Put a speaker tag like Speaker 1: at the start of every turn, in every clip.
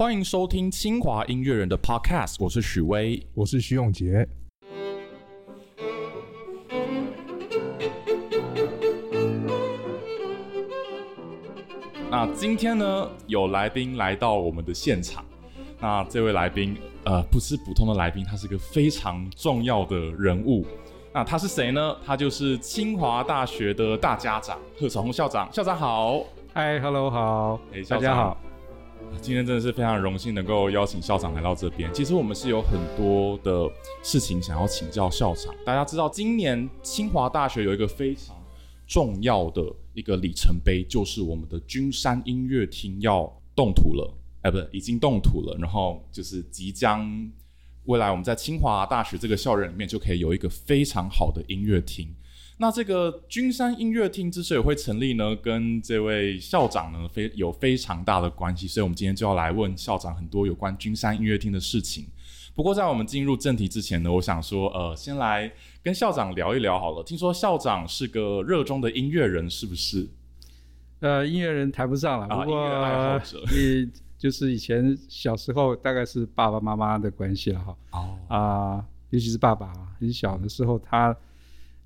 Speaker 1: 欢迎收听清华音乐人的 Podcast，我是许巍。
Speaker 2: 我是徐永杰。
Speaker 1: 那今天呢，有来宾来到我们的现场。那这位来宾，呃，不是普通的来宾，他是个非常重要的人物。那他是谁呢？他就是清华大学的大家长贺朝红校长。校长好，
Speaker 3: 嗨，Hello，好，
Speaker 1: 哎
Speaker 3: 大家好。。
Speaker 1: 今天真的是非常荣幸能够邀请校长来到这边。其实我们是有很多的事情想要请教校长。大家知道，今年清华大学有一个非常重要的一个里程碑，就是我们的君山音乐厅要动土了。哎，不是，已经动土了。然后就是即将未来我们在清华大学这个校园里面就可以有一个非常好的音乐厅。那这个君山音乐厅之所以会成立呢，跟这位校长呢非有非常大的关系，所以我们今天就要来问校长很多有关君山音乐厅的事情。不过在我们进入正题之前呢，我想说，呃，先来跟校长聊一聊好了。听说校长是个热衷的音乐人，是不是？
Speaker 3: 呃，音乐人谈不上了，
Speaker 1: 啊
Speaker 3: 不过
Speaker 1: 爱好者
Speaker 3: 你就是以前小时候大概是爸爸妈妈的关系了哈
Speaker 1: 哦，
Speaker 3: 啊、尤其是爸爸啊很小的时候他，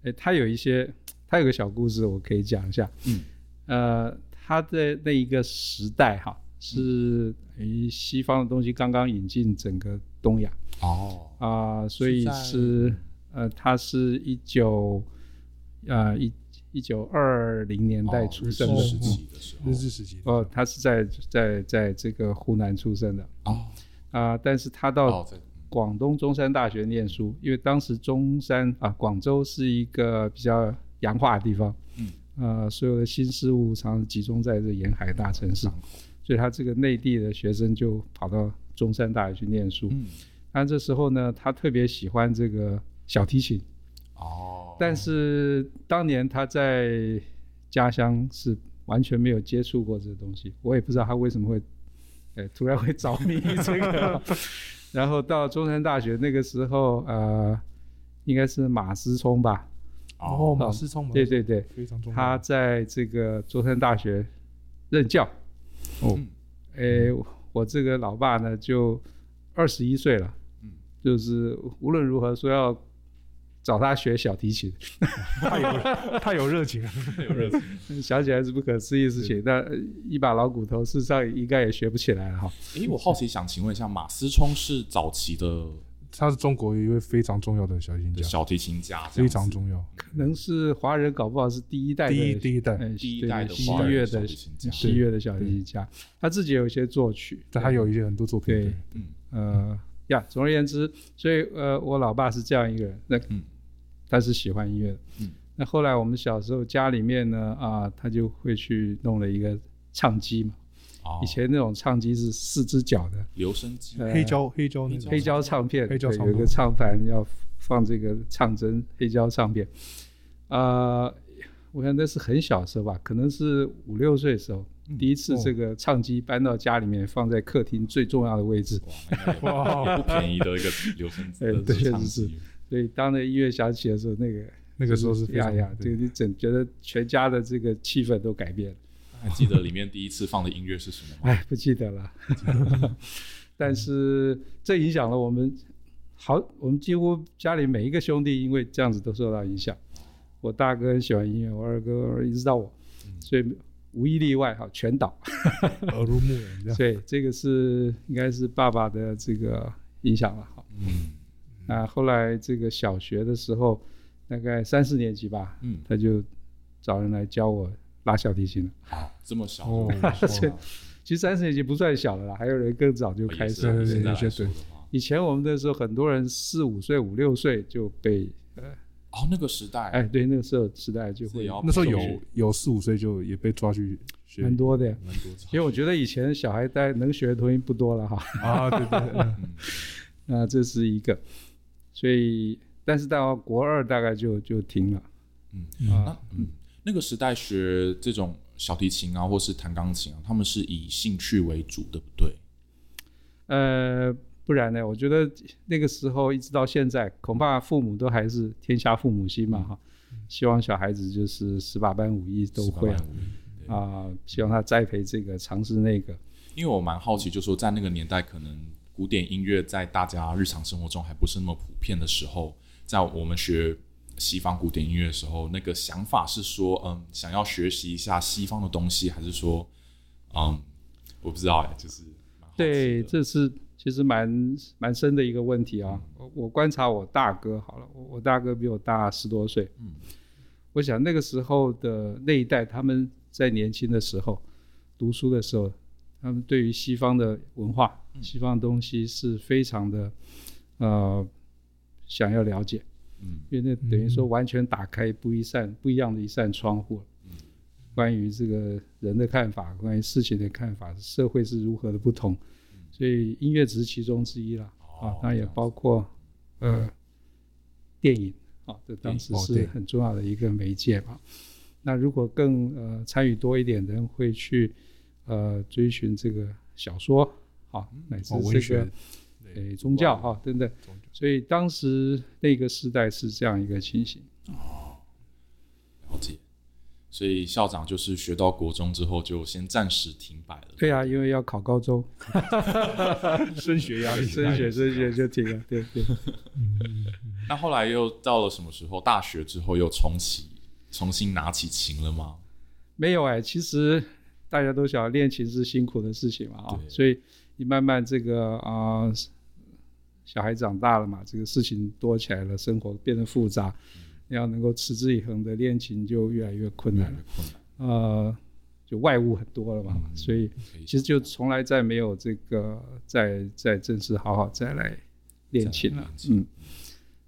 Speaker 3: 诶，他有一些他有个小故事我可以讲一下，
Speaker 1: 嗯，
Speaker 3: 呃，他在那一个时代哈是于西方的东西刚刚引进整个东亚
Speaker 1: 哦，
Speaker 3: 啊、所以
Speaker 1: 是
Speaker 3: 呃，他是一九呃一一九二零年代
Speaker 1: 哦
Speaker 3: 出生的，
Speaker 1: 日治时期的时候
Speaker 2: 日治时期的
Speaker 3: 哦，他是在在在这个湖南出生的
Speaker 1: 哦。
Speaker 3: 啊、但是他到广东中山大学念书，因为当时中山啊广州是一个比较洋化的地方，
Speaker 1: 嗯，
Speaker 3: 呃，所有的新事物常常集中在这沿海大城市，所以他这个内地的学生就跑到中山大学去念书。
Speaker 1: 嗯
Speaker 3: 那这时候呢，他特别喜欢这个小提琴，
Speaker 1: 哦，
Speaker 3: 但是当年他在家乡是完全没有接触过这个东西，我也不知道他为什么会，呃，突然会着迷这个。然后到中山大学那个时候，呃，应该是马思聪吧？
Speaker 2: 哦，马思聪，
Speaker 3: 对对对，
Speaker 2: 非常重要。
Speaker 3: 他在这个中山大学任教。哦
Speaker 1: 嗯，
Speaker 3: 诶，我这个老爸呢就二十一岁了，
Speaker 1: 嗯
Speaker 3: 就是无论如何说要找他学小提琴，
Speaker 2: 太有太有热情了。
Speaker 1: 有热情。
Speaker 3: 想起来是不可思议的事情。那呃一把老骨头，事实上应该也学不起来了哈。
Speaker 1: 诶，我好奇想请问一下，马思聪是早期的
Speaker 2: 他是中国一位非常重要的小提琴家，
Speaker 1: 小提琴家，
Speaker 2: 非常重要。
Speaker 3: 可能是华人搞不好是第一代的
Speaker 2: 第一第一代，
Speaker 3: 呃
Speaker 1: 第一代的
Speaker 3: 对西乐的
Speaker 1: 提琴家
Speaker 3: 西乐的小提琴家，他自己有一些作曲，
Speaker 2: 但他有一些很多作品。
Speaker 3: 对
Speaker 2: 对，
Speaker 1: 嗯
Speaker 3: 呃呀，总而言之，所以呃，我老爸是这样一个人，那、
Speaker 1: 嗯
Speaker 3: 他是喜欢音乐的。
Speaker 1: 嗯。
Speaker 3: 那后来我们小时候家里面呢，啊，他就会去弄了一个唱机嘛。
Speaker 1: 哦。
Speaker 3: 以前那种唱机是四只脚的，
Speaker 1: 留声机。
Speaker 3: 呃
Speaker 2: 黑胶黑胶那种。
Speaker 3: 黑胶唱片，
Speaker 2: 黑胶唱片
Speaker 3: 对有一个唱盘要放这个唱针黑胶唱片。啊、我想那是很小的时候吧，可能是五六岁的时候，
Speaker 1: 嗯。
Speaker 3: 第一次
Speaker 2: 哦
Speaker 3: 这个唱机搬到家里面，放在客厅最重要的位置。
Speaker 1: 哇，也不便宜的一个留声 机
Speaker 3: 确实是，所以当那音乐响起的时候，那个
Speaker 2: 那个时候是非常
Speaker 3: 呀呀，这
Speaker 2: 对
Speaker 3: 个你整觉得全家的这个气氛都改变了。
Speaker 1: 还记得里面第一次放的音乐是什么吗？
Speaker 3: 哎，不记得了。但是这影响了我们，好，我们几乎家里每一个兄弟因为这样子都受到影响。我大哥很喜欢音乐，我二哥一直到我，所以无一例外哈，全倒。
Speaker 2: 耳濡目染这样。
Speaker 3: 所以这个是应该是爸爸的这个影响了哈。
Speaker 1: 嗯
Speaker 3: 那后来这个小学的时候，大概三四年级吧，
Speaker 1: 嗯，
Speaker 3: 他就找人来教我拉小提琴了。
Speaker 1: 好，这么小
Speaker 2: 哦
Speaker 1: 的，
Speaker 3: 这其实三四年级不算小了啦，还有人更早就开始了。
Speaker 1: 也是
Speaker 2: 对
Speaker 3: 以前我们那时候很多人四五岁、五六岁就被，
Speaker 1: 哦，那个时代，
Speaker 3: 哎，对，那个时候时代就会
Speaker 2: 那时候有有四五岁就也被抓去学
Speaker 3: 蛮多的。
Speaker 1: 蛮多
Speaker 3: 因为我觉得以前小孩在能学的东西不多了哈，
Speaker 2: 啊，对对
Speaker 3: 那这是一个，所以但是到国二大概就就停了
Speaker 1: 嗯，
Speaker 3: 啊
Speaker 1: 那，嗯，那个时代学这种小提琴啊，或是弹钢琴啊，他们是以兴趣为主，对不对？
Speaker 3: 呃，不然呢？我觉得那个时候一直到现在，恐怕父母都还是天下父母心嘛哈，希望小孩子就是十八般武艺都会啊
Speaker 1: 18般武艺对
Speaker 3: 啊、希望他栽培这个尝试那个。
Speaker 1: 因为我蛮好奇，就说在那个年代，可能古典音乐在大家日常生活中还不是那么普遍的时候，在我们学西方古典音乐的时候，那个想法是说，嗯，想要学习一下西方的东西，还是说，嗯，我不知道哎，就是
Speaker 3: 对，这是其实蛮蛮深的一个问题啊。我我观察我大哥好了，我我大哥比我大十多岁，
Speaker 1: 嗯，
Speaker 3: 我想那个时候的那一代，他们在年轻的时候读书的时候，他们对于西方的文化、
Speaker 1: 嗯。
Speaker 3: 西方的东西是非常的呃想要了解，
Speaker 1: 嗯。
Speaker 3: 因为那等于说完全打开不一扇不一样的一扇窗户。关于这个人的看法，关于事情的看法，社会是如何的不同，所以音乐只是其中之一啦。啊
Speaker 1: 哦，
Speaker 3: 当然也包括呃电影啊，这当时是很重要的一个媒介嘛。那如果更呃参与多一点的人会去呃追寻这个小说啊，乃至这
Speaker 2: 学
Speaker 3: 个诶宗教哈等等，所以当时那个时代是这样一个情形。
Speaker 1: 哦了解。所以校长就是学到国中之后，就先暂时停摆了。
Speaker 3: 对啊，因为要考高中，
Speaker 2: 升学压力，
Speaker 3: 升学升学 就停了，对对。
Speaker 1: 那后来又到了什么时候？大学之后又重启，重新拿起琴了吗？
Speaker 3: 没有哎、其实大家都晓得练琴是辛苦的事情嘛啊，所以你慢慢这个啊、小孩长大了嘛，这个事情多起来了，生活变得复杂，你要能够持之以恒的练琴就越来越困难了。呃，就外物很多了嘛，
Speaker 1: 嗯
Speaker 3: 所以其实就从来再没有这个再再正式好好再来练琴了嗯，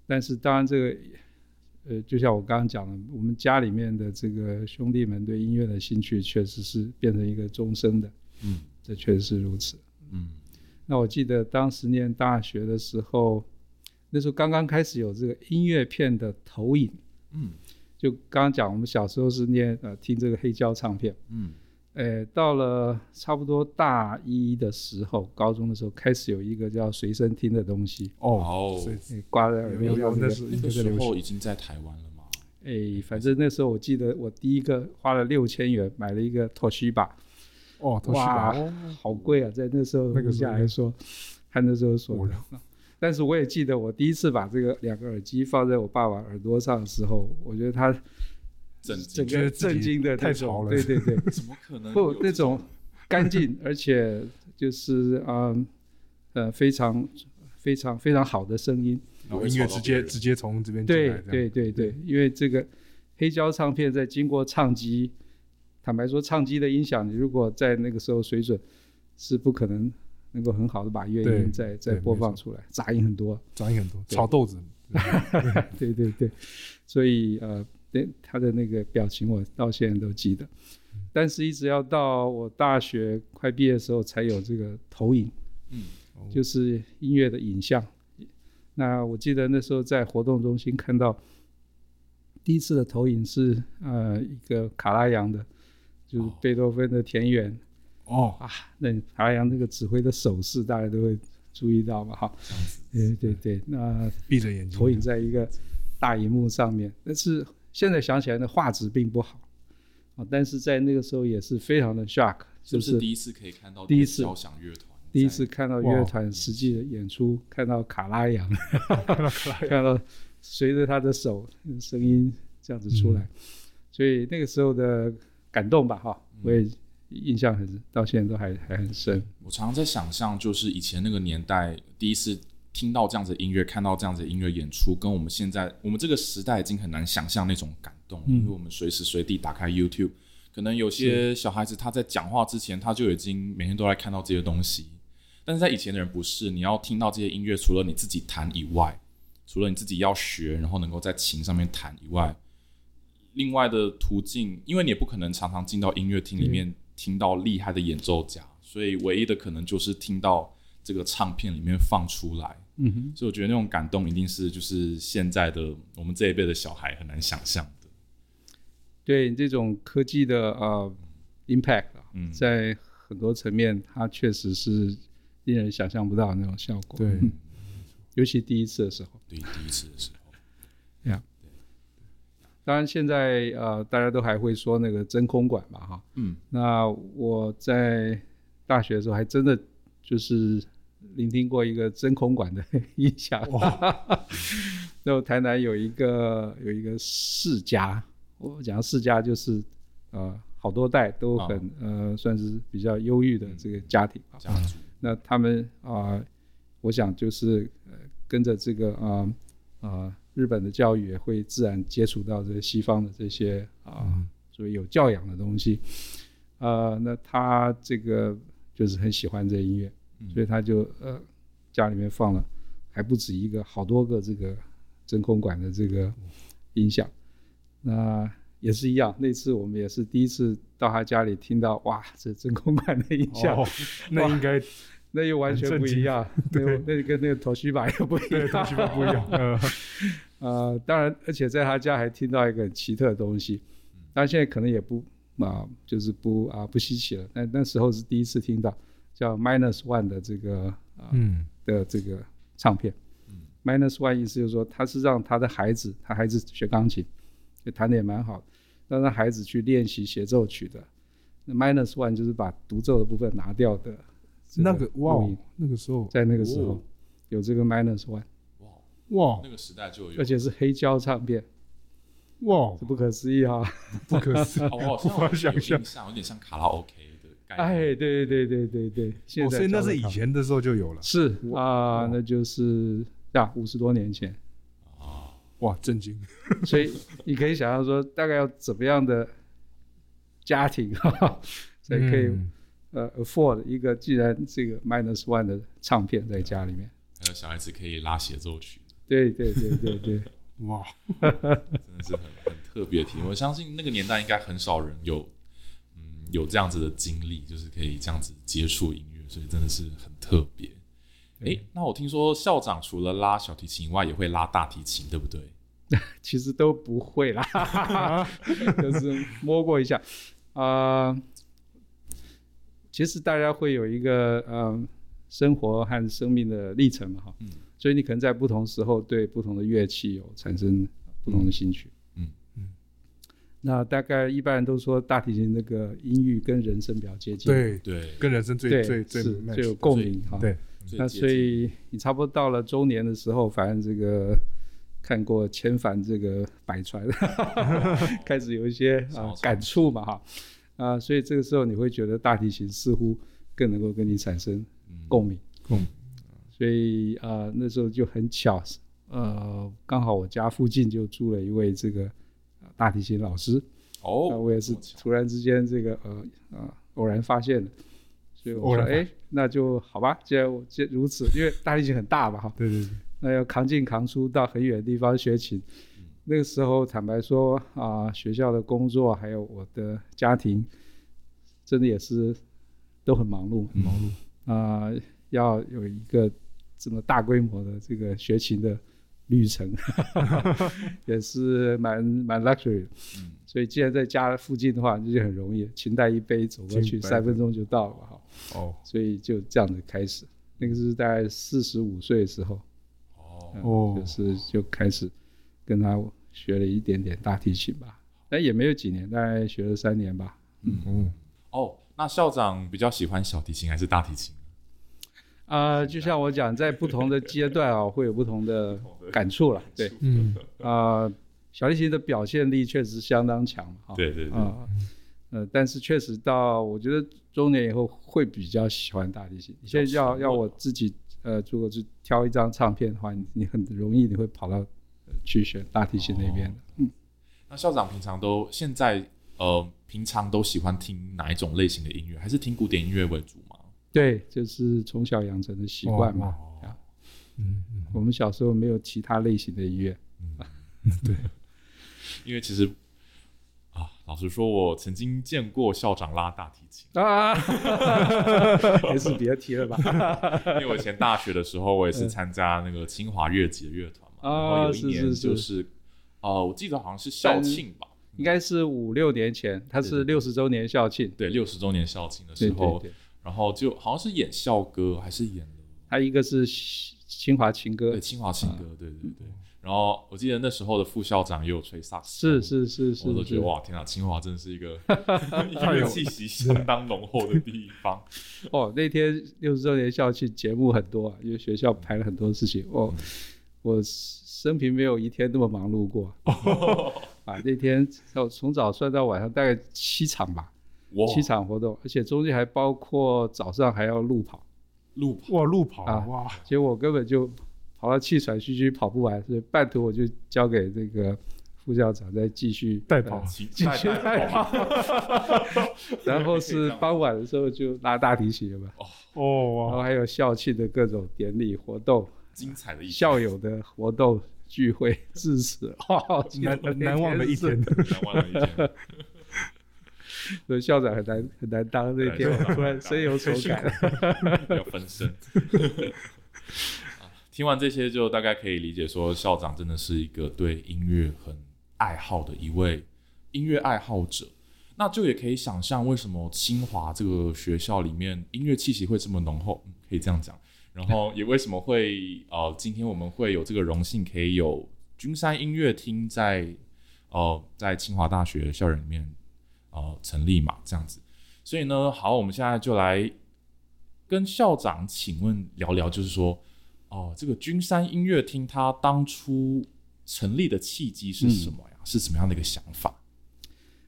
Speaker 3: 但是当然这个。呃，就像我刚刚讲的，我们家里面的这个兄弟们对音乐的兴趣，确实是变成一个终身的，
Speaker 1: 嗯
Speaker 3: 这确实是如此。
Speaker 1: 嗯。
Speaker 3: 那我记得当时念大学的时候，那时候刚刚开始有这个音乐片的投影，
Speaker 1: 嗯。
Speaker 3: 就刚刚讲，我们小时候是念呃听这个黑胶唱片，
Speaker 1: 嗯
Speaker 3: 呃，到了差不多大一的时候，高中的时候开始有一个叫随身听的东西，
Speaker 2: 哦，
Speaker 3: 挂在耳边那个
Speaker 2: 那是
Speaker 1: 那个时候已经在台湾了吗？
Speaker 3: 哎，反正那时候我记得我第一个花了六千元买了一个 Toshiba，
Speaker 2: 哦，都是
Speaker 3: 哇
Speaker 2: 吧？，
Speaker 3: 好贵啊，在那时候
Speaker 2: 那个时候
Speaker 3: 价来说，看那时候所
Speaker 2: 我
Speaker 3: 得。但是我也记得我第一次把这个两个耳机放在我爸爸耳朵上的时候，我觉得他
Speaker 1: 震
Speaker 3: 整，个震惊的
Speaker 2: 太
Speaker 3: 那种
Speaker 2: 潮了
Speaker 3: 对对对，
Speaker 1: 怎么可能
Speaker 3: 不那种干净，而且就是嗯呃非常非常非常好的声音。
Speaker 1: 然后
Speaker 2: 音乐直接直接从这边进
Speaker 3: 对
Speaker 2: 来，这样
Speaker 3: 对对对，因为这个黑胶唱片在经过唱机，坦白说，唱机的音响，你如果在那个时候水准，是不可能能够很好的把乐音再再播放出来，杂音很多。
Speaker 2: 杂音很多，炒豆子，
Speaker 3: 对对对，所以呃，对他的那个表情我到现在都记得，但是一直要到我大学快毕业的时候才有这个投影，
Speaker 1: 嗯
Speaker 3: 就是音乐的影像。那我记得那时候在活动中心看到第一次的投影是呃一个卡拉扬的，就是贝多芬的田园
Speaker 2: 哦，
Speaker 3: 啊，那卡拉扬那个指挥的手势大家都会注意到嘛，哈，对对对，那
Speaker 2: 闭着眼睛
Speaker 3: 投影在一个大荧幕上面，但是现在想起来呢，画质并不好啊，但是在那个时候也是非常的 shock，
Speaker 1: 是不
Speaker 3: 就是是
Speaker 1: 第一次可以看到
Speaker 3: 第一次
Speaker 1: 交响乐团？
Speaker 3: 第一次看到乐
Speaker 2: 哇
Speaker 3: 团实际的演出，看到卡拉扬，看到随着他的手声音这样子出来，所以那个时候的感动吧，哈，我也印象很，到现在都还还很深。
Speaker 1: 我常常在想象，就是以前那个年代，第一次听到这样子的音乐，看到这样子的音乐演出，跟我们现在我们这个时代已经很难想象那种感动，
Speaker 3: 嗯。
Speaker 1: 因为我们随时随地打开 YouTube，可能有些小孩子他在讲话之前，他就已经每天都在看到这些东西。但是在以前的人不是，你要听到这些音乐，除了你自己弹以外，除了你自己要学，然后能够在琴上面弹以外，另外的途径，因为你也不可能常常进到音乐厅里面听到厉害的演奏家，所以唯一的可能就是听到这个唱片里面放出来。
Speaker 3: 嗯哼，
Speaker 1: 所以我觉得那种感动一定是就是现在的我们这一辈的小孩很难想象的。
Speaker 3: 对这种科技的呃 impact 啊，
Speaker 1: 嗯
Speaker 3: 在很多层面，它确实是令人想象不到的那种效果。
Speaker 2: 对
Speaker 3: 嗯 尤其第一次的时候。
Speaker 1: 对，第一次的时候，对
Speaker 3: 当然，现在呃，大家都还会说那个真空管嘛，哈。
Speaker 1: 嗯
Speaker 3: 那我在大学的时候，还真的就是聆听过一个真空管的 音响。然后台南有一个有一个世家，我讲世家就是呃好多代都很呃算是比较忧郁的这个家庭啊。
Speaker 1: 家族
Speaker 3: 那他们啊、我想就是呃跟着这个啊啊、日本的教育，也会自然接触到这些西方的这些啊、
Speaker 2: 嗯
Speaker 3: 所谓有教养的东西。呃，那他这个就是很喜欢这音乐，
Speaker 1: 嗯
Speaker 3: 所以他就呃家里面放了还不止一个，好多个这个真空管的这个音响。那也是一样，那次我们也是第一次到他家里听到，哇，这真空管的音响，
Speaker 2: 哦，那应该
Speaker 3: 那又完全不一样，那又那跟那个头须板又不一样，
Speaker 2: 头须板不一样。呃，
Speaker 3: 呃，当然，而且在他家还听到一个很奇特的东西，当然现在可能也不啊、就是不啊、不稀奇了。但那时候是第一次听到叫 Minus One 的这个啊、
Speaker 2: 嗯，
Speaker 3: 的这个唱片。Minus One 意思就是说，他是让他的孩子，他孩子学钢琴，就弹的也蛮好的，让他孩子去练习协奏曲的。那 Minus One 就是把独奏的部分拿掉的
Speaker 2: 那个哇那个时候
Speaker 3: 在那个时候、
Speaker 1: 哦
Speaker 3: 有这个 Minus One，
Speaker 1: 哇，
Speaker 2: 哇
Speaker 1: 那个时代就有，
Speaker 3: 而且是黑胶唱片，
Speaker 2: 哇
Speaker 3: 这不可思议哈、
Speaker 2: 不可思议。
Speaker 1: 哦，我好像 有
Speaker 2: 想象
Speaker 1: 印象，有点像卡拉 OK 的概念。
Speaker 3: 哎，对对对对对对，现
Speaker 2: 哦，
Speaker 3: 在
Speaker 2: 所以那是以前的时候就有了。
Speaker 3: 是啊、
Speaker 2: 哇
Speaker 3: 那就是呀五十多年前，
Speaker 1: 啊，
Speaker 2: 哇，震惊！
Speaker 3: 所以你可以想象说，大概要怎么样的家庭哈哈，才可以、
Speaker 2: 嗯
Speaker 3: 呃 afford 一个既然这个 minus one 的唱片在家里面。
Speaker 1: 还有小孩子可以拉协奏曲，
Speaker 3: 对对对对对，
Speaker 2: 哇，
Speaker 1: 真的是很很特别的体验。我相信那个年代应该很少人有，嗯，有这样子的经历，就是可以这样子接触音乐，所以真的是很特别。诶，那我听说校长除了拉小提琴以外，也会拉大提琴，对不对？
Speaker 3: 其实都不会啦，就是摸过一下啊、其实大家会有一个嗯、生活和生命的历程嘛哈，
Speaker 1: 嗯
Speaker 3: 所以你可能在不同时候对不同的乐器有产生不同的兴趣。那大概一般人都说大提琴那个音域跟人声比较接近，
Speaker 2: 对，
Speaker 1: 对，
Speaker 2: 跟人声最
Speaker 3: 对
Speaker 2: 最最
Speaker 3: 最有共鸣哈。
Speaker 2: 对，
Speaker 3: 那所以你差不多到了周年的时候，反正这个看过千帆这个百川，开始有一些 啊感触嘛哈。啊，所以这个时候你会觉得大提琴似乎更能够跟你产生
Speaker 1: 嗯。
Speaker 3: 共鸣，
Speaker 2: 共鸣。
Speaker 3: 所以啊那时候就很巧，呃，刚好我家附近就住了一位这个呃大提琴老师，哦。那
Speaker 1: 哦，
Speaker 3: 我也是突然之间这个呃呃偶然发现的，所以我说哎，那就好吧，既然我既然如此，因为大提琴很大嘛哈，
Speaker 2: 对对对，
Speaker 3: 那要扛进扛出到很远的地方学琴。那个时候坦白说啊、学校的工作还有我的家庭，真的也是都很忙碌。
Speaker 1: 嗯
Speaker 2: 忙碌，
Speaker 3: 啊、要有一个这么大规模的这个学琴的旅程，也是蛮蛮 luxury 的。
Speaker 1: 嗯。
Speaker 3: 所以既然在家附近的话，这就很容易，琴带一杯走过去，三分钟就到了哈。
Speaker 2: 哦。
Speaker 3: 所以就这样子开始，那个是大概四十五岁的时候，
Speaker 1: 哦，
Speaker 3: 就是就开始跟他学了一点点大提琴吧，但也没有几年，大概学了三年吧。
Speaker 2: 嗯。
Speaker 1: 嗯，哦，那校长比较喜欢小提琴还是大提琴？
Speaker 3: 啊、就像我讲，在不同的阶段啊，会有不同的感触了。对，
Speaker 2: 嗯
Speaker 3: 啊、小提琴的表现力确实相当强。
Speaker 1: 对对对，
Speaker 3: 啊、呃，但是确实到我觉得中年以后会比较喜欢大提琴。你现在要要我自己呃，如果是挑一张唱片的话，你你很容易你会跑到、呃去选大提琴那边的。嗯，
Speaker 1: 那校长平常都现在呃，平常都喜欢听哪一种类型的音乐？还是听古典音乐为主吗？
Speaker 3: 对，就是从小养成的习惯嘛。
Speaker 1: 哦
Speaker 3: 啊
Speaker 2: 嗯嗯，
Speaker 3: 我们小时候没有其他类型的音乐。
Speaker 1: 因为其实啊，老实说，我曾经见过校长拉大提琴。
Speaker 3: 啊，还是别提了吧。
Speaker 1: 因为我以前大学的时候，我也是参加那个清华乐级的乐团嘛，
Speaker 3: 嗯啊
Speaker 1: 然后有一
Speaker 3: 是
Speaker 1: 年
Speaker 3: 是是
Speaker 1: 就是，呃，我记得好像是校庆吧，
Speaker 3: 应该是五六年前，他是
Speaker 1: 对对
Speaker 3: 六十周年校庆
Speaker 1: 对，六十周年校庆的
Speaker 3: 对对
Speaker 1: 时候，
Speaker 3: 对，
Speaker 1: 然后就好像是演校歌还是演了
Speaker 3: 他一个是清华情歌
Speaker 1: 对，，清华情歌，对对对。然后我记得那时候的副校长也有吹萨克斯，
Speaker 3: 是是是是是
Speaker 1: 我都觉得，哇，天啊，清华真的是一个 音乐气息相当浓厚的地方。
Speaker 3: 哦，那天六十周年校庆节目很多啊，因为学校排了很多事情。哦，我生平没有一天那么忙碌过。啊，那天从从早算到晚上，大概七场吧，
Speaker 1: 哇，
Speaker 3: 七场活动，而且中间还包括早上还要路跑，
Speaker 1: 路跑。
Speaker 2: 哇，路跑
Speaker 3: 啊
Speaker 2: 哇，
Speaker 3: 结果我根本就跑到气喘吁吁，跑不完，所以半途我就交给这个副校长再继续
Speaker 2: 代跑。
Speaker 3: 呃
Speaker 1: 继
Speaker 3: 继续代跑，然后是傍晚的时候就拉大提琴了嘛，
Speaker 2: 哦。哇，
Speaker 3: 然后还有校庆的各种典礼活动。
Speaker 1: 精彩的
Speaker 3: 校友的活动聚会致辞，哇，
Speaker 2: 难难难忘的一天，
Speaker 1: 难忘的一天。
Speaker 3: 所以校长很难很难当，那天突然深有 所感。
Speaker 1: 要 分身。啊听完这些，就大概可以理解说，校长真的是一个对音乐很爱好的一位音乐爱好者。那就也可以想象，为什么清华这个学校里面音乐气息会这么浓厚，嗯可以这样讲。然后也为什么会呃，今天我们会有这个荣幸，可以有君山音乐厅在呃在清华大学校园里面呃成立嘛，这样子。所以呢，好，我们现在就来跟校长请问聊聊，就是说，哦、这个君山音乐厅它当初成立的契机是什么呀？是什么样的一个想法？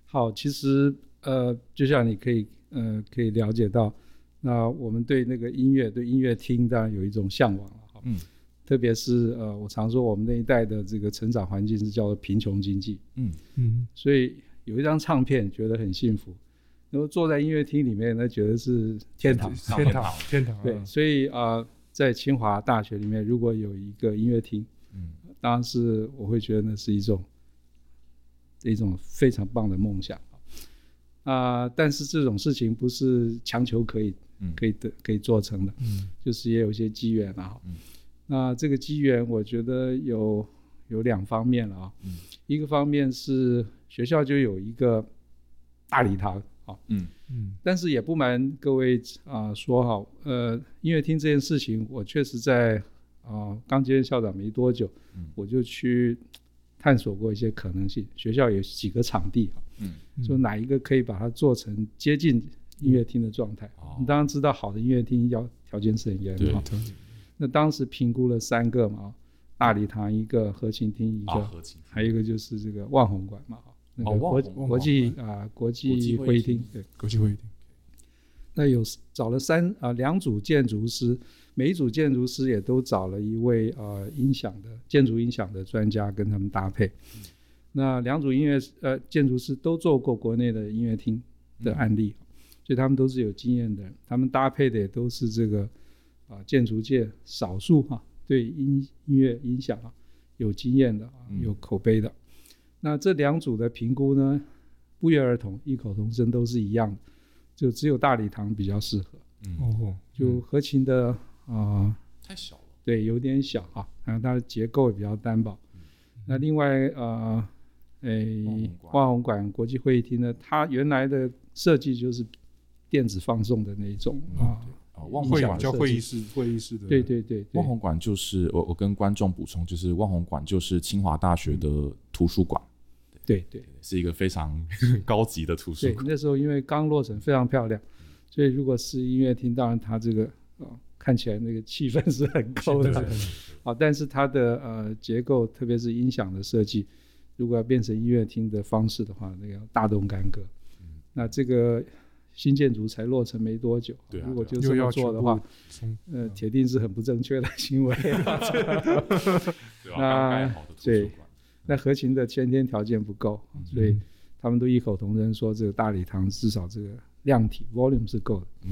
Speaker 3: 好，其实呃，就像你可以呃可以了解到，那我们对那个音乐对音乐厅当然有一种向往了哈。
Speaker 1: 嗯，
Speaker 3: 特别是呃，我常说我们那一代的这个成长环境是叫做贫穷经济，
Speaker 1: 嗯
Speaker 2: 嗯，
Speaker 3: 所以有一张唱片觉得很幸福，然后坐在音乐厅里面，那觉得是天堂。
Speaker 2: 天堂
Speaker 1: 天堂，
Speaker 3: 对，所以啊、呃在清华大学里面，如果有一个音乐厅，
Speaker 1: 嗯。
Speaker 3: 当然是我会觉得那是一种一种非常棒的梦想。啊、但是这种事情不是强求可以
Speaker 1: 嗯。
Speaker 3: 可以的可以做成的，
Speaker 2: 嗯。
Speaker 3: 就是也有一些机缘啊。
Speaker 1: 嗯。
Speaker 3: 那这个机缘，我觉得有有两方面了啊。
Speaker 1: 嗯。
Speaker 3: 一个方面是学校就有一个大礼堂啊，
Speaker 1: 嗯。
Speaker 2: 嗯。
Speaker 3: 但是也不瞒各位啊、说哈，呃，音乐厅这件事情，我确实在啊、刚接任校长没多久，
Speaker 1: 嗯。
Speaker 3: 我就去探索过一些可能性。学校有几个场地啊，
Speaker 1: 嗯。
Speaker 2: 嗯。
Speaker 3: 说哪一个可以把它做成接近音乐厅的状态。
Speaker 1: 哦。
Speaker 3: 你当然知道，好的音乐厅要条件是很严
Speaker 1: 对
Speaker 3: 的哈。那当时评估了三个嘛，大礼堂一个，合琴厅一个，还有一个就是这个万红馆嘛，哈那个
Speaker 1: 哦
Speaker 3: 国、国际啊、国际
Speaker 1: 会议厅，
Speaker 3: 对。
Speaker 2: 国际会议厅，
Speaker 3: 那有找了三啊、两组建筑师，每一组建筑师也都找了一位呃音响的建筑音响的专家跟他们搭配。那两组音乐呃建筑师都做过国内的音乐厅的案例，所以他们都是有经验的人。他们搭配的也都是这个啊、建筑界少数哈、对音音乐音响啊有经验的有口碑的。那这两组的评估呢，不约而同，异口同声都是一样的。就只有大礼堂比较适合。
Speaker 1: 嗯，
Speaker 2: 哦，
Speaker 3: 就合琴的啊、呃
Speaker 1: 太小了，
Speaker 3: 对，有点小啊，然后它的结构也比较单薄。那另外呃，诶
Speaker 1: 万红，馆
Speaker 3: 国际会议厅呢，它原来的设计就是电子放送的那一种啊。
Speaker 1: 哦，万
Speaker 2: 会叫
Speaker 1: 红馆
Speaker 3: 叫
Speaker 2: 会议室，会议室的，
Speaker 3: 对对对对
Speaker 1: 万，红馆就是我我跟观众补充，就是万红馆就是清华大学的图书馆，
Speaker 3: 对对
Speaker 1: 是一个非常 高级的图书
Speaker 3: 对，
Speaker 1: 馆。
Speaker 3: 那时候因为刚落成，非常漂亮，所以如果是音乐厅，当然它这个啊、看起来那个气氛是很高的。啊，但是它的呃结构，特别是音响的设计，如果要变成音乐厅的方式的话，那个要大动干戈。那这个新建筑才落成没多久，
Speaker 1: 对啊
Speaker 3: 如果就这么
Speaker 2: 要
Speaker 3: 做的话，
Speaker 2: 从
Speaker 3: 呃，铁定是很不正确的行为。
Speaker 1: 对吧？
Speaker 3: 那
Speaker 1: 刚盖好的图书
Speaker 3: 对
Speaker 1: 馆，
Speaker 3: 那合琴的先天条件不够，所以他们都异口同声说，这个大礼堂至少这个量体 volume 是够的。
Speaker 1: 嗯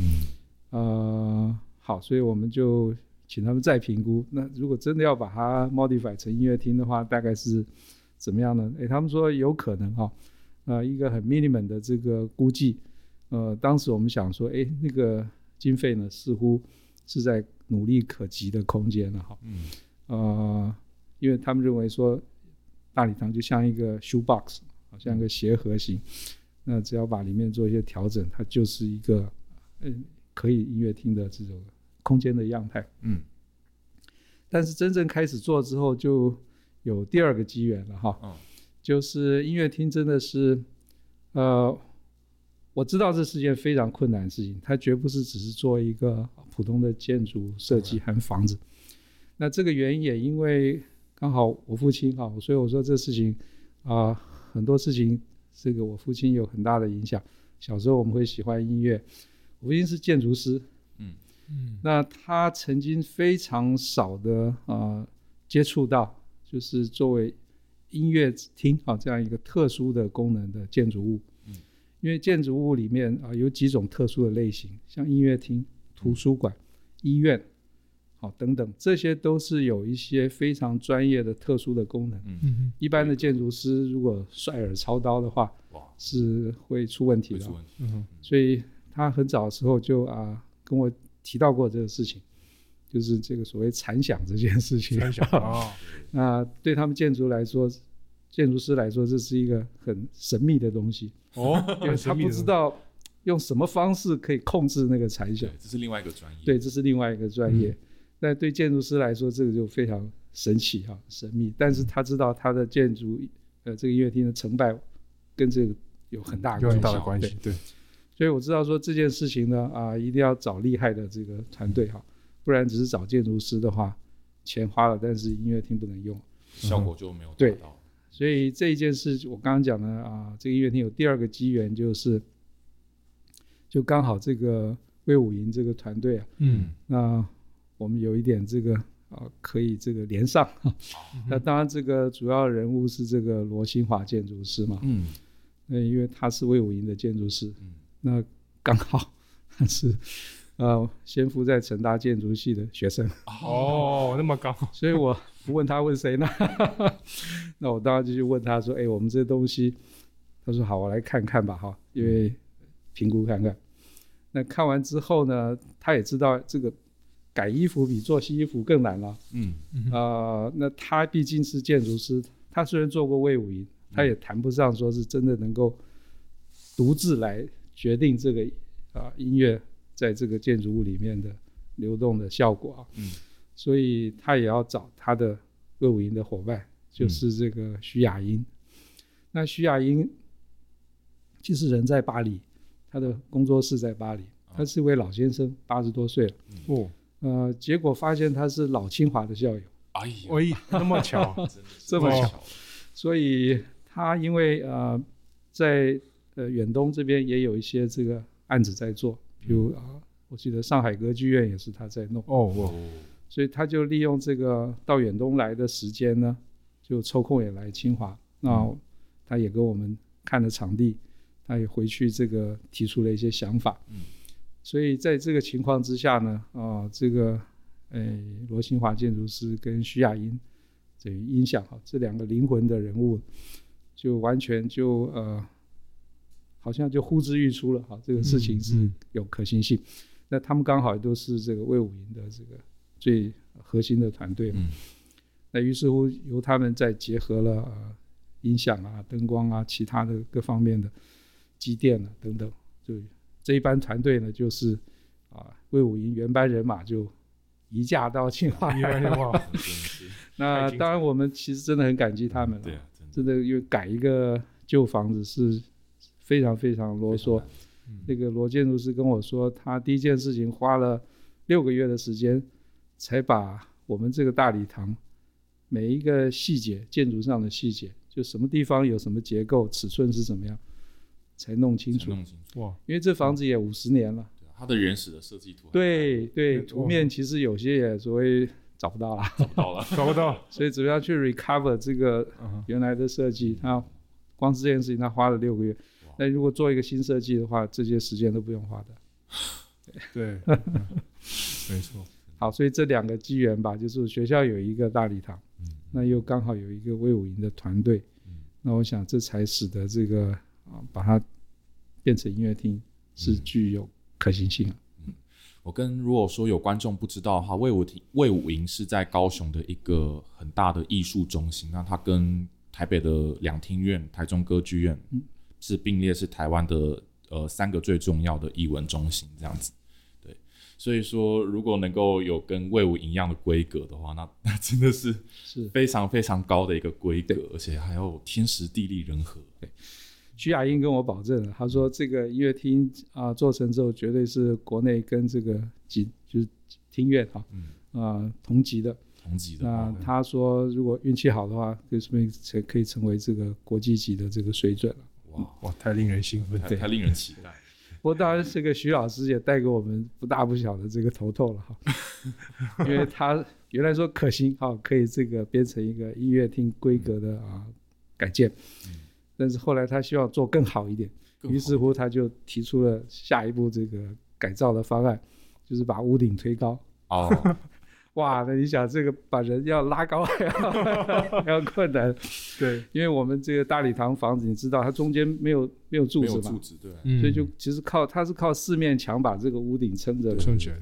Speaker 3: 呃，好，所以我们就请他们再评估。那如果真的要把它 modify 成音乐厅的话，大概是怎么样呢？诶，他们说有可能哈、呃，一个很 minimum 的这个估计，呃，当时我们想说，诶，那个经费呢，似乎是在努力可及的空间了哈。
Speaker 1: 嗯
Speaker 3: 呃，因为他们认为说，大礼堂就像一个 shoe box，好像一个鞋盒型，那只要把里面做一些调整，它就是一个嗯可以音乐厅的这种空间的样态。
Speaker 1: 嗯
Speaker 3: 但是真正开始做之后，就有第二个机缘了哈，
Speaker 1: 嗯
Speaker 3: 就是音乐厅真的是，呃，我知道这是件非常困难的事情，它绝不是只是做一个普通的建筑设计和房子。那这个原因也因为刚好我父亲哈，所以我说这事情啊、很多事情这个我父亲有很大的影响。小时候我们会喜欢音乐，我父亲是建筑师，
Speaker 1: 嗯。
Speaker 2: 嗯。
Speaker 3: 那他曾经非常少的呃接触到，就是作为音乐厅啊这样一个特殊的功能的建筑物。
Speaker 1: 嗯。
Speaker 3: 因为建筑物里面啊、有几种特殊的类型，像音乐厅、图书馆、医院，好、等等，这些都是有一些非常专业的特殊的功能。
Speaker 1: 嗯，
Speaker 2: 嗯
Speaker 3: 一般的建筑师如果率尔操刀的话，
Speaker 1: 哇，
Speaker 3: 是会出问题的
Speaker 1: 出。问题。
Speaker 2: 嗯
Speaker 3: 所以他很早的时候就啊、跟我提到过这个事情，就是这个所谓残响这件事情。
Speaker 2: 残响啊，
Speaker 3: 那对他们建筑来说，建筑师来说，这是一个很神秘的东西，
Speaker 2: 哦，
Speaker 3: 因为他不知道用什么方式可以控制那个残响。，
Speaker 1: 这是另外一个专业。
Speaker 3: 对，这是另外一个专业。但对建筑师来说，这个就非常神奇哈、神秘。但是他知道他的建筑，呃，这个音乐厅的成败跟这个有很大的
Speaker 2: 有很大
Speaker 3: 关系。对
Speaker 2: 的关系，对，
Speaker 3: 所以我知道说这件事情呢，啊，一定要找厉害的这个团队哈，不然只是找建筑师的话，钱花了，但是音乐厅不能用。
Speaker 1: 效果就没有
Speaker 3: 对
Speaker 1: 达到。
Speaker 3: 所以这一件事，我刚刚讲的啊，这个音乐厅有第二个机缘，就是就刚好这个魏武营这个团队啊，
Speaker 2: 嗯
Speaker 3: 那我们有一点这个啊，可以这个连上。那当然，这个主要人物是这个罗新华建筑师嘛，
Speaker 1: 嗯。
Speaker 3: 那因为他是魏武营的建筑师，
Speaker 1: 嗯。
Speaker 3: 那刚好他 是呃先附在成大建筑系的学生，
Speaker 2: 哦，那么高，
Speaker 3: 所以我不问他问谁呢？那我当然就去问他说：“哎，我们这东西，他说好，我来看看吧，哈，因为评估看看。那看完之后呢，他也知道这个改衣服比做新衣服更难了。
Speaker 1: 嗯
Speaker 3: 啊，那他毕竟是建筑师，他虽然做过魏武营，他也谈不上说是真的能够独自来决定这个啊音乐在这个建筑物里面的流动的效果啊。
Speaker 1: 嗯
Speaker 3: 所以他也要找他的魏武营的伙伴，就是这个徐雅英。那徐雅英其实人在巴黎，他的工作室在巴黎，他是一位老先生，八十多岁了。
Speaker 2: 哦，
Speaker 3: 呃，结果发现他是老清华的校友，
Speaker 1: 哎呀，
Speaker 2: 喂，那么巧，
Speaker 1: 真的
Speaker 3: 这么
Speaker 2: 巧。
Speaker 1: 巧。
Speaker 3: 所以他因为呃在呃远东这边也有一些这个案子在做，比如啊、我记得上海歌剧院也是他在弄。
Speaker 2: 哦哦，
Speaker 1: 哦，
Speaker 3: 所以他就利用这个到远东来的时间呢，就抽空也来清华。那他也跟我们看了场地，他也回去这个提出了一些想法。
Speaker 1: 嗯
Speaker 3: 所以在这个情况之下呢，啊、这个诶罗新华建筑师跟徐雅英等于音响哈这两个灵魂的人物，就完全就呃，好像就呼之欲出了哈，这个事情是
Speaker 2: 嗯
Speaker 3: 有可行性。那他们刚好也都是这个魏武营的这个最核心的团队嘛。
Speaker 1: 嗯
Speaker 3: 那于是乎由他们再结合了呃音响啊、灯光啊、其他的各方面的机电啊等等，就这一班团队呢，就是啊魏武营原班人马就移驾到清华 那当然我们其实真的很感激他们了。
Speaker 1: 对啊，真的
Speaker 3: 真的因为改一个旧房子是非常非常啰嗦。
Speaker 2: 嗯
Speaker 3: 那个罗建筑师跟我说，他第一件事情花了六个月的时间，才把我们这个大礼堂每一个细节，建筑上的细节，就什么地方有什么结构，尺寸是怎么样，才弄清楚。
Speaker 1: 弄清楚。
Speaker 2: 哇，
Speaker 3: 因为这房子也五十年了，
Speaker 1: 对啊它的原始的设计图
Speaker 3: 对对，图面其实有些也所谓找不到了，
Speaker 1: 找不到了。
Speaker 2: 找不到，
Speaker 3: 所以怎么样去 recover 这个
Speaker 2: 嗯
Speaker 3: 原来的设计，他光是这件事情他花了六个月。那如果做一个新设计的话，这些时间都不用花的。
Speaker 2: 对，嗯没错，
Speaker 3: 好，所以这两个机缘吧，就是学校有一个大礼堂，
Speaker 1: 嗯
Speaker 3: 那又刚好有一个魏武营的团队，
Speaker 1: 嗯
Speaker 3: 那我想这才使得这个啊把它变成音乐厅是
Speaker 1: 嗯。
Speaker 3: 具有可行性。
Speaker 1: 我跟如果说有观众不知道的话，魏武亭魏武营是在高雄的一个很大的艺术中心，那它跟台北的两厅院、台中歌剧院是并列是台湾的呃三个最重要的艺文中心这样子。对，所以说，如果能够有跟魏武营一样的规格的话，那 那真的是
Speaker 3: 是。
Speaker 1: 非常非常高的一个规格，而且还有天时地利人和。
Speaker 3: 徐雅英跟我保证了，他说这个音乐厅啊、做成之后，绝对是国内跟这个级就是厅院啊
Speaker 1: 嗯，
Speaker 3: 啊、同级的。
Speaker 1: 同级的
Speaker 3: 那
Speaker 1: 哦
Speaker 3: 他说，如果运气好的话，就说明成可以成为这个国际级的这个水准了。
Speaker 1: 哇，
Speaker 2: 哇，太令人兴奋。
Speaker 1: 太太令人期待。
Speaker 3: 不过当然，这个徐老师也带给我们不大不小的这个头头了哈，因为他原来说可行哈，可以这个编成一个音乐厅规格的啊改建，但是后来他希望做更好一点，于是乎他就提出了下一步这个改造的方案，就是把屋顶推高。
Speaker 1: 哦，
Speaker 3: 哇，那你想这个把人要拉高还要 还要困难，
Speaker 2: 对，
Speaker 3: 因为我们这个大礼堂房子，你知道它中间没有没有柱子嘛
Speaker 1: 没有柱，子，对，
Speaker 2: 嗯
Speaker 3: 所以就其实靠它是靠四面墙把这个屋顶撑着的。
Speaker 2: 撑起来。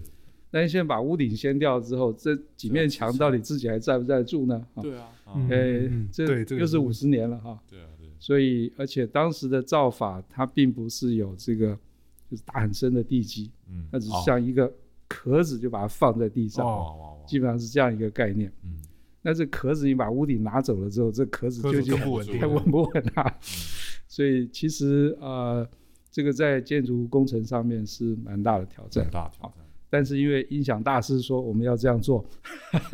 Speaker 3: 但是现在把屋顶掀掉之后，这几面墙到底自己还站不站得住呢？啊，
Speaker 1: 对啊，
Speaker 2: 嗯
Speaker 1: 啊
Speaker 3: 呃
Speaker 2: 嗯，
Speaker 3: 这
Speaker 2: 对这
Speaker 3: 又是五十年了哈，
Speaker 1: 对啊，对，
Speaker 3: 所以而且当时的造法它并不是有这个就是打很深的地基，
Speaker 1: 嗯，
Speaker 3: 它只是
Speaker 1: 哦
Speaker 3: 像一个壳子就把它放在地上，基本上是这样一个概念。
Speaker 1: 嗯，
Speaker 3: 那这壳子你把屋顶拿走了之后，这壳子究竟
Speaker 2: 不稳定
Speaker 3: 还稳不稳啊？所以其实呃，这个在建筑工程上面是蛮大的挑战
Speaker 1: 很。大挑战。
Speaker 3: 但是因为音响大师说我们要这样做，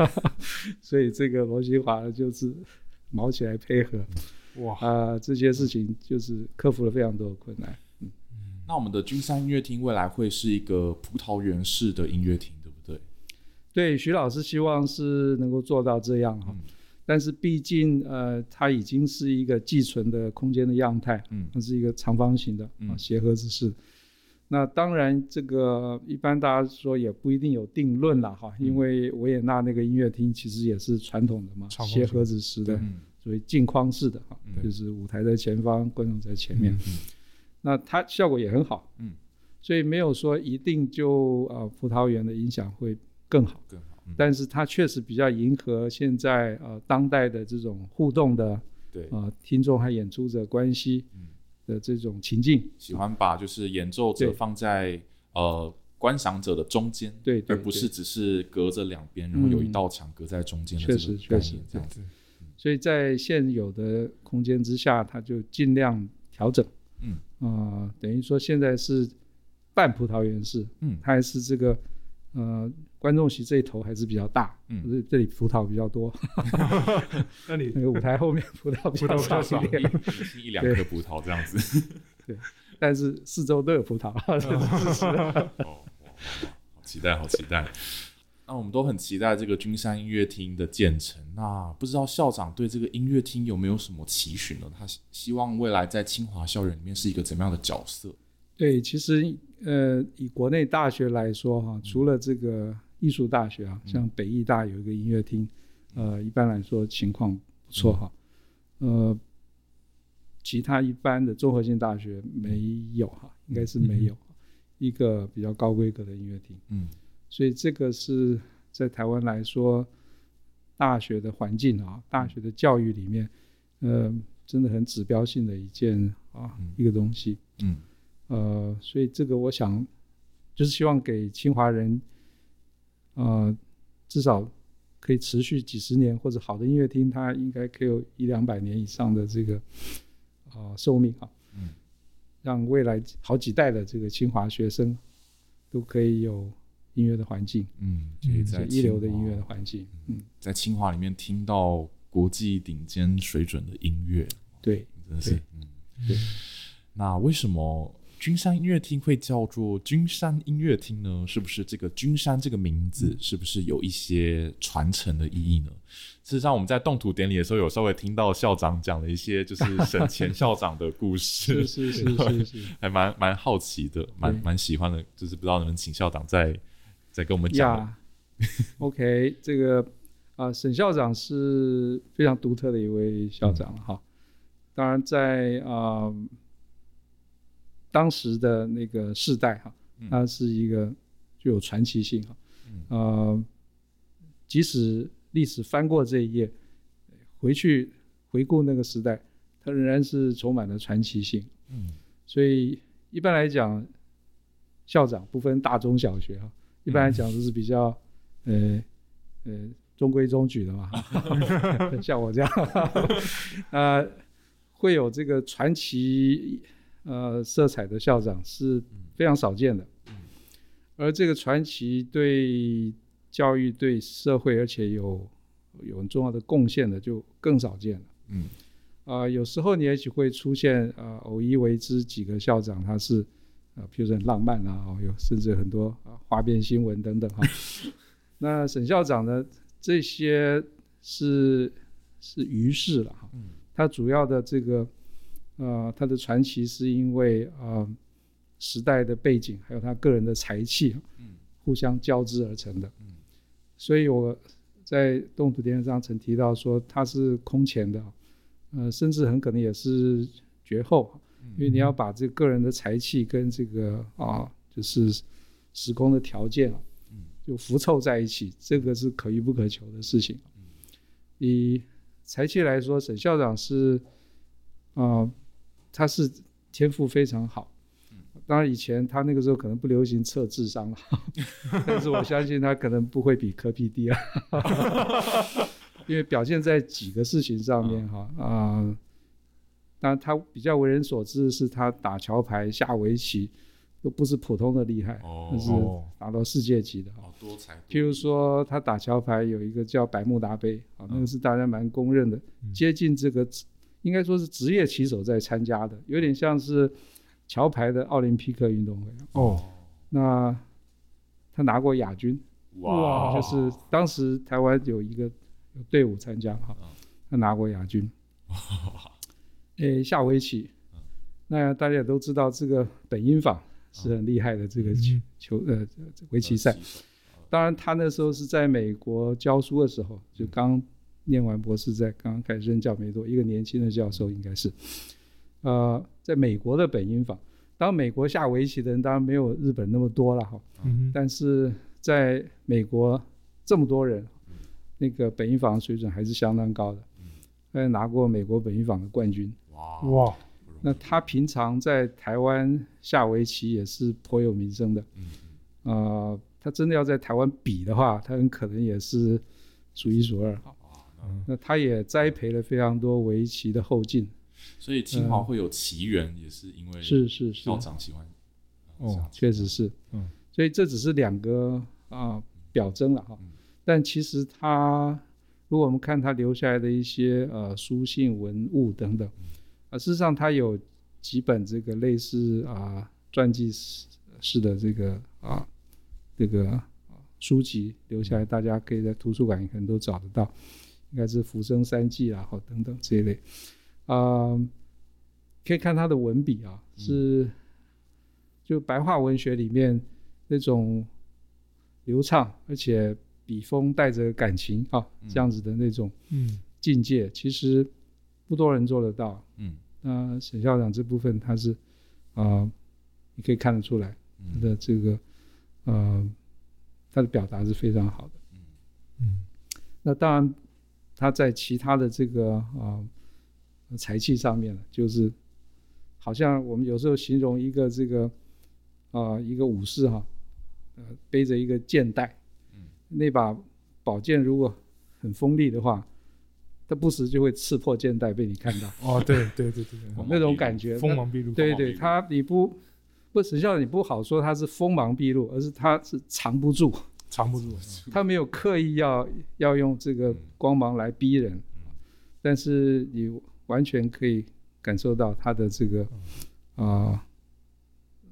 Speaker 3: 所以这个罗新华就是毛起来配合
Speaker 2: 哇，
Speaker 3: 啊、这些事情就是克服了非常多的困难。嗯。
Speaker 1: 那我们的君山音乐厅未来会是一个葡萄园式的音乐厅，对不对？
Speaker 3: 对，徐老师希望是能够做到这样哈，
Speaker 1: 嗯。
Speaker 3: 但是毕竟呃，它已经是一个寄存的空间的样态，
Speaker 1: 嗯。
Speaker 3: 它是一个长方形的啊
Speaker 1: 嗯
Speaker 3: 斜盒子式。那当然，这个一般大家说也不一定有定论了哈，
Speaker 1: 嗯。
Speaker 3: 因为维也纳那个音乐厅其实也是传统的嘛，
Speaker 2: 长方形。
Speaker 3: 斜盒子式的，
Speaker 1: 嗯，
Speaker 3: 所谓镜框式的哈，
Speaker 1: 嗯
Speaker 3: 就是舞台在前方，观众在前面。
Speaker 1: 嗯
Speaker 3: 那它效果也很好，
Speaker 1: 嗯，
Speaker 3: 所以没有说一定就呃葡萄园的影响会更好。
Speaker 1: 更好。嗯
Speaker 3: 但是它确实比较迎合现在呃当代的这种互动的
Speaker 1: 对，
Speaker 3: 呃听众和演出者关系
Speaker 1: 嗯
Speaker 3: 的这种情境。
Speaker 1: 喜欢把就是演奏者放在呃观赏者的中间，
Speaker 3: 对对
Speaker 1: 而不是只是隔着两边，然后有一道墙隔在中间的
Speaker 3: 确
Speaker 1: 这个概
Speaker 3: 实确实
Speaker 1: 念，这样子。
Speaker 3: 所以在现有的空间之下，它就尽量调整。
Speaker 1: 嗯，
Speaker 3: 呃，等于说现在是半葡萄园式，
Speaker 1: 嗯
Speaker 3: 它还是这个呃观众席这一头还是比较大，
Speaker 1: 嗯
Speaker 3: 就是这里葡萄比较多
Speaker 2: 那你
Speaker 3: 那个舞台后面葡萄比较
Speaker 2: 少
Speaker 3: 少一点，
Speaker 1: 一一两颗葡萄这样子。
Speaker 3: 对但是四周都有葡萄。
Speaker 1: 哦，好期待，好期待。那我们都很期待这个君山音乐厅的建成。那不知道校长对这个音乐厅有没有什么期许呢？他希希望未来在清华校园里面是一个怎么样的角色？
Speaker 3: 对，其实呃，以国内大学来说哈，除了这个艺术大学啊，像北艺大有一个音乐厅，呃，一般来说情况不错哈。呃，其他一般的综合性大学没有哈，应该是没有一个比较高规格的音乐厅，
Speaker 1: 嗯
Speaker 3: 所以这个是在台湾来说，大学的环境啊，大学的教育里面，呃，真的很指标性的一件啊
Speaker 1: 嗯
Speaker 3: 一个东西。
Speaker 1: 嗯
Speaker 3: 呃，所以这个我想就是希望给清华人，呃，至少可以持续几十年，或者好的音乐厅，它应该可以有一两百年以上的这个呃寿命啊，
Speaker 1: 嗯
Speaker 3: 让未来好几代的这个清华学生都可以有音乐的环境，
Speaker 1: 嗯，可以在
Speaker 3: 一流的音乐的环境。嗯，
Speaker 1: 在清华里面听到国际顶尖水准的音乐，
Speaker 3: 对，
Speaker 1: 真的是嗯
Speaker 3: 对。
Speaker 1: 那为什么君山音乐厅会叫做君山音乐厅呢？是不是这个君山这个名
Speaker 3: 嗯
Speaker 1: 字是不是有一些传承的意义呢？事实上，我们在动土典礼的时候有稍微听到校长讲了一些就是省前校长的故事，
Speaker 3: 是是是是是。
Speaker 1: 还蛮蛮好奇的，蛮蛮喜欢的，就是不知道能不能请校长再再跟我们讲。
Speaker 3: 呀，OK，这个啊、沈校长是非常独特的一位校长了哈。当然在啊、当时的那个世代哈
Speaker 1: 嗯，
Speaker 3: 他是一个具有传奇性哈。
Speaker 1: 嗯
Speaker 3: 呃，即使历史翻过这一页，回去回顾那个时代，他仍然是充满了传奇性。
Speaker 1: 嗯
Speaker 3: 所以一般来讲，校长不分大中小学哈，一般来讲都是比较呃呃中规中矩的嘛，像我这样，呃，会有这个传奇呃色彩的校长是非常少见的，而这个传奇对教育、对社会，而且有有很重要的贡献的，就更少见了。
Speaker 1: 嗯，
Speaker 3: 啊、有时候你也许会出现呃偶一为之几个校长，他是呃，譬如说很浪漫啊，哦，有甚至很多啊花边新闻等等哈。那沈校长呢，这些是是于是了哈。
Speaker 1: 嗯
Speaker 3: 他主要的这个呃，他的传奇是因为呃时代的背景，还有他个人的才气，
Speaker 1: 嗯
Speaker 3: 互相交织而成的。
Speaker 1: 嗯
Speaker 3: 所以我在动土电视上曾提到说他是空前的，呃，甚至很可能也是绝后，因为你要把这个个人的才气跟这个啊，就是时空的条件就浮凑在一起，这个是可遇不可求的事情。以才气来说，沈校长是啊、他是天赋非常好。当然，以前他那个时候可能不流行测智商了，但是我相信他可能不会比科比低啊，因为表现在几个事情上面哈啊、当然他比较为人所知的是他打桥牌、下围棋都不是普通的厉害，那是
Speaker 1: 哦，
Speaker 3: 达到世界级的哈。
Speaker 1: 好多才多
Speaker 3: 譬如说，他打桥牌有一个叫百慕达杯啊，那个是大家蛮公认的，接近这个应该说是职业棋手在参加的，有点像是桥牌的奥林匹克运动会。
Speaker 2: 哦，
Speaker 3: 那他拿过亚军，
Speaker 1: 哇，
Speaker 3: 就是当时台湾有一个有队伍参加哈
Speaker 1: 嗯，
Speaker 3: 他拿过亚军。诶，下围棋，那大家也都知道这个本因坊是很厉害的这个球
Speaker 2: 嗯
Speaker 3: 球呃围棋赛。当然，他那时候是在美国教书的时候，就刚念完博士，在刚刚开始任教没多，一个年轻的教授应该是，呃，在美国的本因坊，当美国下围棋的人当然没有日本那么多了哈，
Speaker 2: 嗯
Speaker 3: 但是在美国这么多人，那个本因坊水准还是相当高的，他也拿过美国本因坊的冠军。
Speaker 1: 哇，
Speaker 2: 哇，
Speaker 3: 那他平常在台湾下围棋也是颇有名声的，
Speaker 1: 嗯
Speaker 3: 呃，他真的要在台湾比的话，他很可能也是数一数二。
Speaker 2: 嗯。
Speaker 3: 那他也栽培了非常多围棋的后进，
Speaker 1: 所以清华会有奇缘，也是因为
Speaker 3: 是是是。
Speaker 1: 校，长喜欢
Speaker 2: 哦
Speaker 3: 确实是，
Speaker 2: 嗯，
Speaker 3: 所以这只是两个啊、表征了哈。
Speaker 1: 嗯，
Speaker 3: 但其实他如果我们看他留下来的一些呃书信文物等等，啊，事实上他有几本这个类似啊传记式式的这个啊这个啊书籍留下来，大家可以在图书馆可能都找得到，应该是《浮生三记》啊，或等等这一类，啊、可以看他的文笔啊，是就白话文学里面那种流畅，而且笔锋带着感情啊，这样子的那种
Speaker 2: 嗯。
Speaker 3: 境界，其实不多人做得到。
Speaker 1: 嗯
Speaker 3: 那沈校长这部分他是啊、你可以看得出来他
Speaker 1: 嗯
Speaker 3: 的这个呃，他的表达是非常好的。
Speaker 2: 嗯。嗯。
Speaker 3: 那当然，他在其他的这个啊、才气上面呢，就是好像我们有时候形容一个这个啊、一个武士哈，呃背着一个剑带，
Speaker 1: 嗯。
Speaker 3: 那把宝剑如果很锋利的话，他不时就会刺破肩带被你看到，
Speaker 2: 哦，对对对对对，
Speaker 3: 那种感觉。
Speaker 2: 锋芒毕露，
Speaker 3: 对对，他你不不实际上你不好说他是锋芒毕露，而是他是藏不住。
Speaker 2: 藏不住，
Speaker 3: 他没有刻意要要用这个光芒来逼人，但是你完全可以感受到他的这个啊、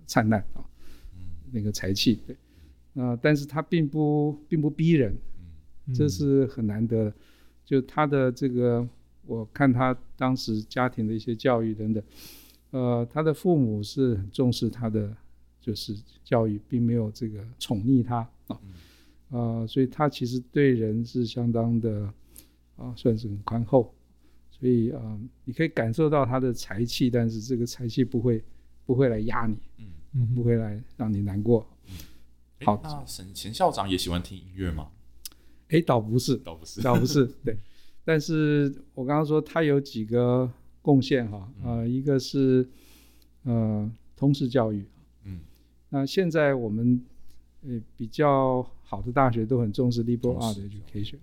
Speaker 3: 灿烂啊，那个才气对，啊、但是他并不并不逼人，
Speaker 2: 嗯
Speaker 3: 这是很难得的。就他的这个，我看他当时家庭的一些教育等等，呃，他的父母是很重视他的就是教育，并没有这个宠溺他啊，呃，所以他其实对人是相当的啊，算是很宽厚，所以啊、呃你可以感受到他的才气，但是这个才气不会不会来压你，
Speaker 1: 嗯。
Speaker 2: 嗯
Speaker 3: 不会来让你难过。
Speaker 1: 诶
Speaker 3: 好
Speaker 1: 那沈前校长也喜欢听音乐吗？
Speaker 3: 诶，倒不是，
Speaker 1: 倒不是，
Speaker 3: 倒不是，对。但是我刚刚说他有几个贡献哈，呃，一个是呃通识教育，
Speaker 1: 嗯
Speaker 3: 那现在我们呃比较好的大学都很重视 liberal
Speaker 1: 重
Speaker 3: art
Speaker 1: 视
Speaker 3: education。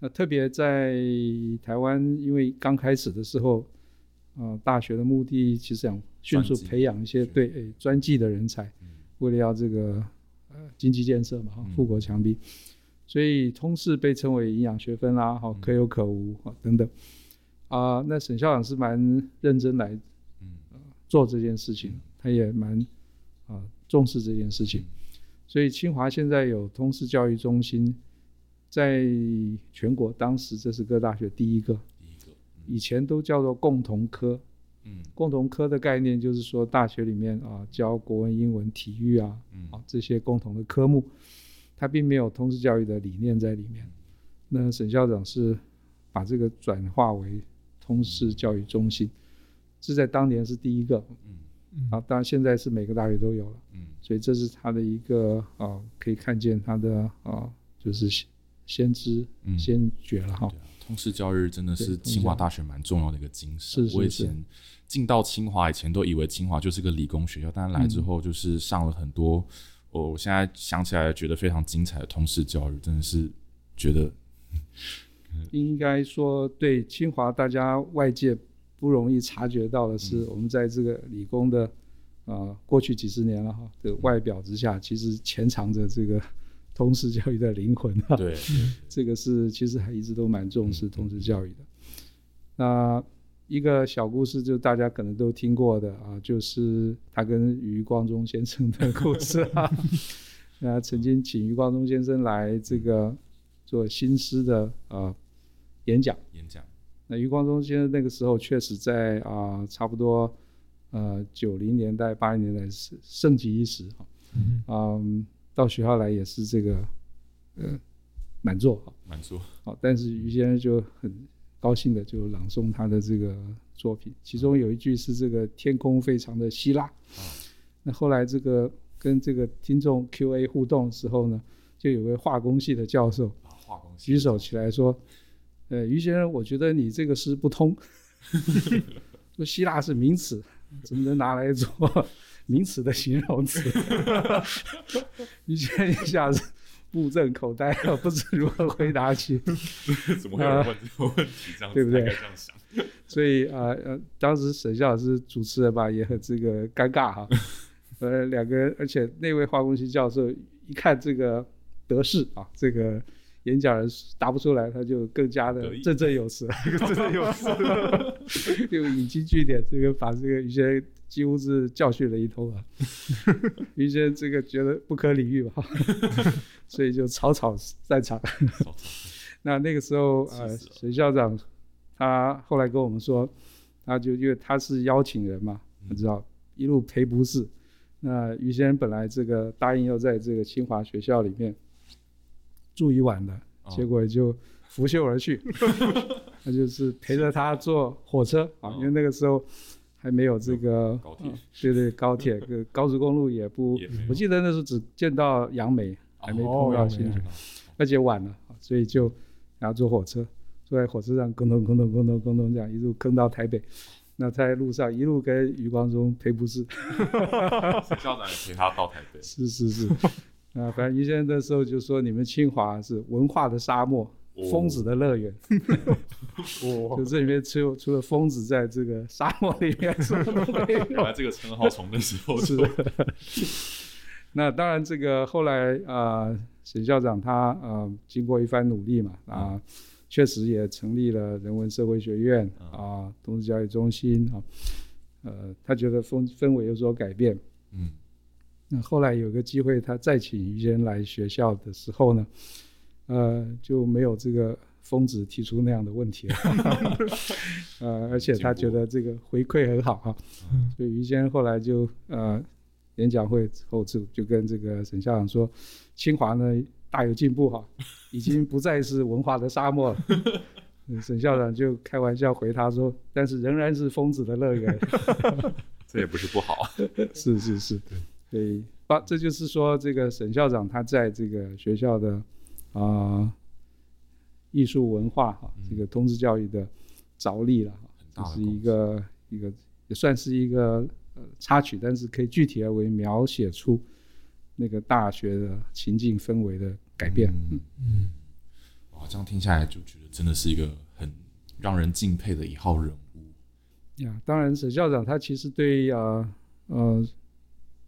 Speaker 3: 那特别在台湾，因为刚开始的时候，呃，大学的目的其实想迅速培养一些对诶专技的人才，
Speaker 1: 嗯
Speaker 3: 为了要这个呃经济建设嘛，哈
Speaker 1: 嗯
Speaker 3: 富国强兵，所以通识被称为营养学分啦，哈
Speaker 1: 嗯。
Speaker 3: 可有可无啊等等。啊、那沈校长是蛮认真来
Speaker 1: 嗯。
Speaker 3: 做这件事情
Speaker 1: 嗯，
Speaker 3: 他也蛮啊、重视这件事情。
Speaker 1: 嗯，
Speaker 3: 所以清华现在有通识教育中心，在全国当时这是各大学第一个，
Speaker 1: 第一个，
Speaker 3: 以前都叫做共同科。
Speaker 1: 嗯。
Speaker 3: 共同科的概念就是说，大学里面啊教国文、英文、体育啊
Speaker 1: 嗯。
Speaker 3: 啊这些共同的科目，它并没有通识教育的理念在里面。那沈校长是把这个转化为通识教育中心，这在当年是第一个
Speaker 1: 嗯
Speaker 2: 嗯
Speaker 3: 啊，当然现在是每个大学都有了，
Speaker 1: 嗯
Speaker 3: 所以这是他的一个啊可以看见他的啊就是先先知
Speaker 1: 嗯
Speaker 3: 先觉了哈
Speaker 1: 通识教育真的是清华大学蛮重要的一个精神。
Speaker 3: 是是是
Speaker 1: 我以前进到清华以前都以为清华就是个理工学校，但是来之
Speaker 3: 嗯
Speaker 1: 后就是上了很多，哦我现在想起来觉得非常精彩的通识教育，真的是觉得
Speaker 3: 应该说，对清华大家外界不容易察觉到的是，
Speaker 1: 嗯
Speaker 3: 我们在这个理工的呃过去几十年了哈的外表之下，其实潜藏着这个通识教育的灵魂哈。
Speaker 1: 对，
Speaker 3: 这个是其实还一直都蛮重视
Speaker 1: 嗯
Speaker 3: 通识教育的。那一个小故事，就大家可能都听过的啊，就是他跟余光中先生的故事啊。那曾经请余光中先生来这个做新诗的呃演讲。
Speaker 1: 演讲，
Speaker 3: 那余光中先生那个时候确实在啊、差不多呃九零年代八零年代是盛极一时哈。
Speaker 2: 嗯
Speaker 3: 嗯，到学校来也是这个呃满座啊。
Speaker 1: 满座，
Speaker 3: 好，但是余先生就很高兴的就朗诵他的这个作品，其中有一句是这个天空非常的希腊。那后来这个跟这个听众 Q&A 互动的时候呢，就有位化工系的教授举手起来说：“呃，于先生，我觉得你这个诗不通，说希腊是名词，怎么能拿来做名词的形容词？” 于先生一下子目瞪口呆，不知如何回答起。
Speaker 1: 怎么会有人问这个问题？这样子
Speaker 3: 对不对
Speaker 1: 这样想，
Speaker 3: 所以啊呃当时沈校老师主持人吧，也很这个尴尬哈。呃，两个人，而且那位化工系教授一看这个得势啊，这个演讲人答不出来，他就更加的振振有词，振振有词，就引经据典，这个把这个于先生几乎是教训了一通啊。于先生这个觉得不可理喻吧，所以就草草散场。那那个时候，呃，沈校长他后来跟我们说，他就因为他是邀请人嘛，
Speaker 1: 嗯
Speaker 3: 他知道一路陪不是。那于先生本来这个答应要在这个清华学校里面住一晚的，
Speaker 1: 哦
Speaker 3: 结果就拂袖而去。那就是陪着他坐火车啊，
Speaker 1: 哦
Speaker 3: 因为那个时候还没有这个
Speaker 1: 高铁，
Speaker 3: 对对，高铁高速公路也不，我记得那时候只见到杨梅，还没碰到新竹，而且晚了，所以就然后坐火车，坐在火车上，咕咚咕咚咕咚咕咚这样一路坑到台北，那在路上一路跟余光中赔不是，
Speaker 1: 哈校长也陪他到台北，
Speaker 3: 是是是，啊，反正余先生那时候就说你们清华是文化的沙漠。疯子的乐园，
Speaker 2: 哇
Speaker 3: 就这里面只有除了疯子在这个沙漠里面什么都没有
Speaker 1: 原。来这个称号从那时候
Speaker 3: 是。
Speaker 1: 就
Speaker 3: 那当然，这个后来啊、呃沈校长他呃经过一番努力嘛啊、确实也成立了人文社会学院啊、同志教育中心啊，呃，他觉得氛氛围有所改变。
Speaker 1: 嗯。
Speaker 3: 那后来有个机会，他再请于先生来学校的时候呢，呃，就没有这个疯子提出那样的问题了，呃，而且他觉得这个回馈很好啊，所以于先生后来就呃演讲会后就就跟这个沈校长说，清华呢大有进步哈，已经不再是文化的沙漠了。嗯沈校长就开玩笑回他说：“但是仍然是疯子的乐园。”
Speaker 1: 这也不是不好，
Speaker 3: 是是是，所以把这就是说，这个沈校长他在这个学校的啊、艺术文化哈、
Speaker 1: 嗯。
Speaker 3: 这个通识教育的着力了哈，这是一个一个也算是一个呃插曲，但是可以具体而为描写出那个大学的情境氛围的改变。
Speaker 1: 嗯
Speaker 2: 嗯，
Speaker 1: 哇，这样听下来就觉得真的是一个很让人敬佩的一号人物。
Speaker 3: 呀，当然，沈校长他其实对呃呃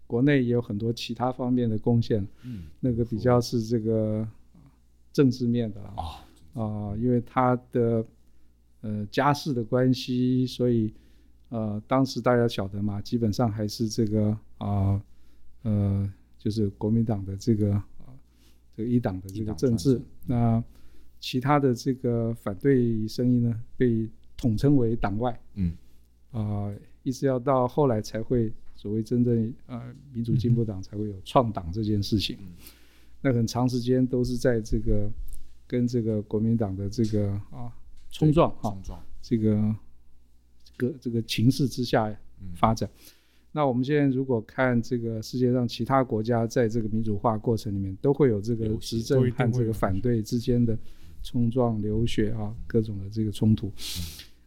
Speaker 3: 国内也有很多其他方面的贡献，
Speaker 1: 嗯，
Speaker 3: 那个比较是这个政治面的啊。
Speaker 1: 啊，
Speaker 3: 啊、因为他的呃家世的关系，所以呃当时大家晓得嘛，基本上还是这个啊呃就是国民党的这个啊这个一党的这个政治。那其他的这个反对声音呢，被统称为党外
Speaker 1: 嗯
Speaker 3: 啊、一直要到后来才会所谓真正呃民主进步党才会有创党这件事情。
Speaker 1: 嗯
Speaker 3: 那很长时间都是在这个跟这个国民党的这个啊冲撞啊这个这个这个情势之下
Speaker 1: 嗯
Speaker 3: 发展。那我们现在如果看这个世界上其他国家在这个民主化过程里面，都会有这个执政和这个反对之间的冲撞、流血啊，各种的这个冲突。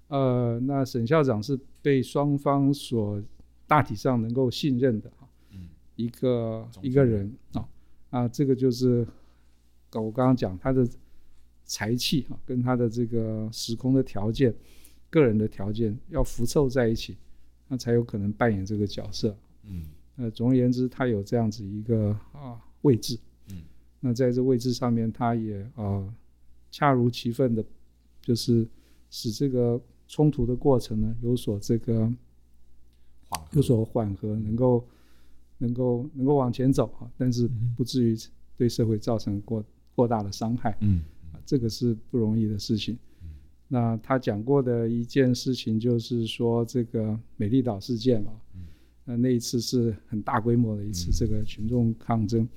Speaker 3: 呃，那沈校长是被双方所大体上能够信任的啊，
Speaker 1: 嗯
Speaker 3: 一个一个人啊啊，这个就是我刚刚讲他的才气啊，跟他的这个时空的条件、个人的条件要符凑在一起，那才有可能扮演这个角色。
Speaker 1: 嗯
Speaker 3: 呃，总而言之，他有这样子一个啊位置，
Speaker 1: 嗯，
Speaker 3: 那在这位置上面，他也啊恰如其分的，就是使这个冲突的过程呢有所这个
Speaker 1: 缓
Speaker 3: 有所缓和，能够能够能够往前走啊，但是
Speaker 2: 嗯
Speaker 3: 不至于对社会造成过过大的伤害。
Speaker 1: 嗯。
Speaker 3: 啊，这个是不容易的事情。那他讲过的一件事情就是说，这个美丽岛事件嘛，那那一次是很大规模的一次
Speaker 1: 嗯。
Speaker 3: 这个群众抗争。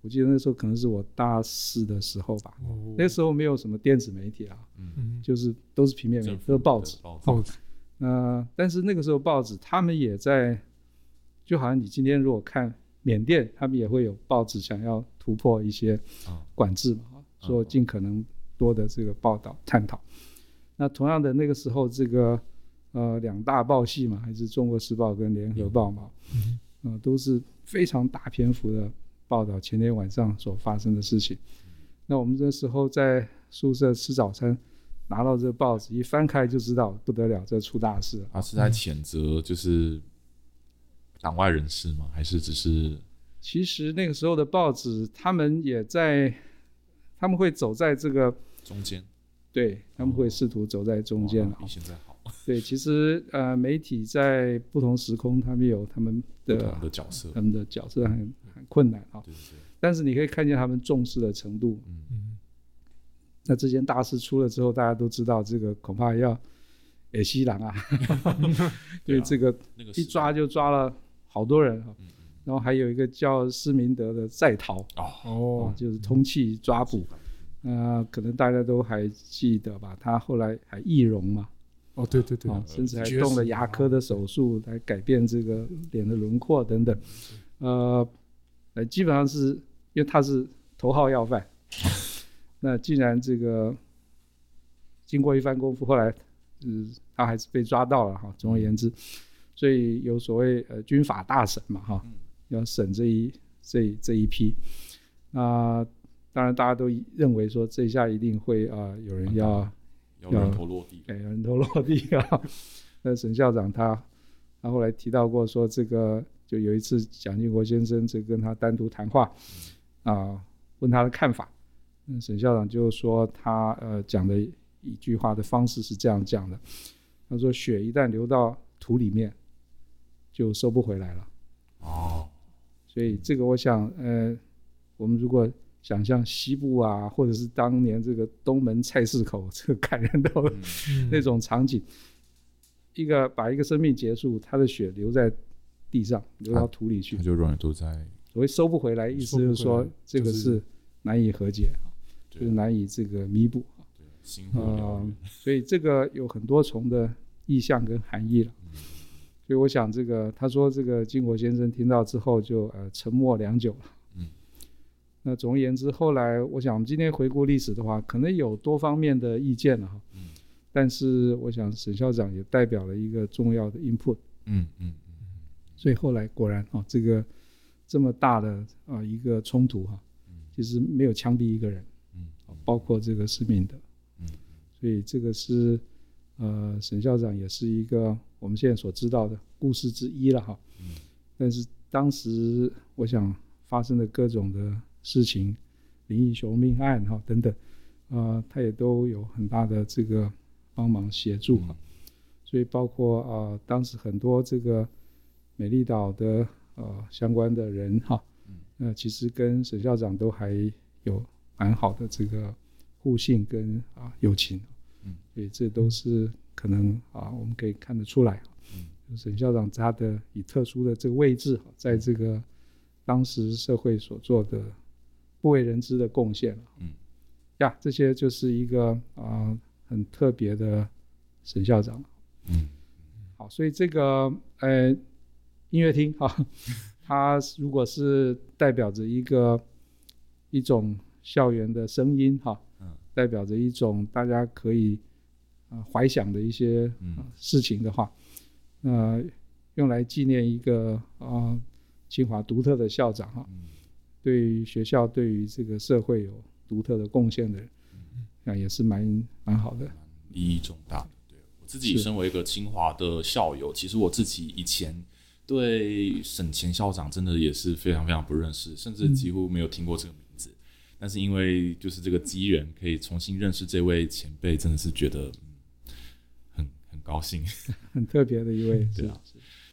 Speaker 3: 我记得那时候可能是我大四的时候吧，
Speaker 2: 哦。
Speaker 3: 那时候没有什么电子媒体啊，
Speaker 2: 嗯，
Speaker 3: 就是都是平面媒体，都是。报纸。
Speaker 1: 报纸，
Speaker 3: 那但是那个时候报纸他们也在，就好像你今天如果看缅甸，他们也会有报纸想要突破一些
Speaker 1: 啊
Speaker 3: 管制嘛，啊说尽可能多的这个报道探讨。那同样的那个时候，这个呃两大报系嘛，还是《中国时报》跟《联合报》嘛，
Speaker 2: 嗯
Speaker 3: 呃都是非常大篇幅的报道前天晚上所发生的事情。那我们这时候在宿舍吃早餐，拿到这个报纸一翻开就知道不得了，这出大事了。
Speaker 1: 他是在谴责就是党外人士吗？还是只是
Speaker 3: 其实那个时候的报纸，他们也在，他们会走在这个，
Speaker 1: 中间
Speaker 3: 对他们会试图走在中间
Speaker 1: 比。现在好
Speaker 3: 对，其实呃，媒体在不同时空，他们有他们
Speaker 1: 不
Speaker 3: 的
Speaker 1: 角色，
Speaker 3: 他们的角色很很困难啊。
Speaker 1: 对对对，
Speaker 3: 但是你可以看见他们重视的程度。
Speaker 1: 嗯
Speaker 2: 嗯
Speaker 3: 那这件大事出了之后，大家都知道这个恐怕要野西郎啊，因
Speaker 1: 对
Speaker 3: 这个一抓就抓了好多人啊。
Speaker 1: 嗯
Speaker 3: 然后还有一个叫施明德的在逃
Speaker 1: 哦，
Speaker 3: 就是通气抓捕。呃，可能大家都还记得吧？他后来还易容嘛，
Speaker 2: 哦，对对对，
Speaker 3: 啊，甚至还动了牙科的手术来改变这个脸的轮廓等等。呃，呃，基本上是因为他是头号要犯，那既然这个经过一番功夫，后来嗯，他还是被抓到了哈。总而言之，所以有所谓呃军法大审嘛哈，
Speaker 1: 嗯
Speaker 3: 要审这一这一这一批。那、当然大家都认为说这一下一定会啊、有人要
Speaker 1: 要人头落地，
Speaker 3: 哎，人头落地 啊。那沈校长他他后来提到过说，这个就有一次蒋经国先生这跟他单独谈话啊、问他的看法。那沈校长就说他呃讲的一句话的方式是这样讲的，他说血一旦流到土里面，就收不回来了。
Speaker 1: 哦，
Speaker 3: 所以这个我想，呃，我们如果想象西部啊，或者是当年这个东门菜市口 这个感人头的
Speaker 1: 嗯。
Speaker 2: 嗯。
Speaker 3: 那种场景，一个把一个生命结束，他的血流在地上，流到土里去。
Speaker 1: 他，就永远都在。
Speaker 3: 所谓收不回来，意思就是说这个是难以和解，
Speaker 1: 对。
Speaker 3: 就是难以这个弥补。
Speaker 1: 对星火燎
Speaker 3: 呃，，所以这个有很多重的意象跟含义了。所以我想，这个他说这个金国先生听到之后就呃沉默良久了。
Speaker 1: 嗯。
Speaker 3: 那总而言之，后来我想，我们今天回顾历史的话，可能有多方面的意见了哈。
Speaker 1: 嗯
Speaker 3: 但是我想，沈校长也代表了一个重要的 input。
Speaker 1: 嗯嗯
Speaker 3: 所以后来果然啊，这个这么大的啊、一个冲突哈、其实没有枪毙一个人，
Speaker 1: 嗯
Speaker 3: 包括这个施明德，
Speaker 1: 嗯
Speaker 3: 所以这个是呃沈校长也是一个我们现在所知道的故事之一了哈。但是当时我想发生的各种的事情，林义雄命案哈等等，呃，他也都有很大的这个帮忙协助哈。所以包括啊、呃当时很多这个美丽岛的呃相关的人哈，那、其实跟沈校长都还有蛮好的这个互信跟啊、友情，所以这都是可能啊我们可以看得出来，
Speaker 1: 嗯，
Speaker 3: 沈校长他的以特殊的这个位置，在这个当时社会所做的不为人知的贡献。
Speaker 1: 嗯。
Speaker 3: 呀，这些就是一个啊、很特别的沈校长。
Speaker 1: 嗯。
Speaker 3: 好，所以这个呃音乐厅哈，它如果是代表着一个一种校园的声音哈，
Speaker 1: 嗯。
Speaker 3: 代表着一种大家可以啊、呃怀想的一些、事情的话，那、用来纪念一个啊、清华独特的校长哈，
Speaker 1: 嗯
Speaker 3: 对于学校对于这个社会有独特的贡献的人，那也是蛮蛮好的。
Speaker 1: 意义重大的。对我自己身为一个清华的校友，其实我自己以前对沈前校长真的也是非常非常不认识，甚至几乎没有听过这个名字。但是因为就是这个机缘，可以重新认识这位前辈，真的是觉得、高兴。
Speaker 3: 很特别的一位，
Speaker 1: 对啊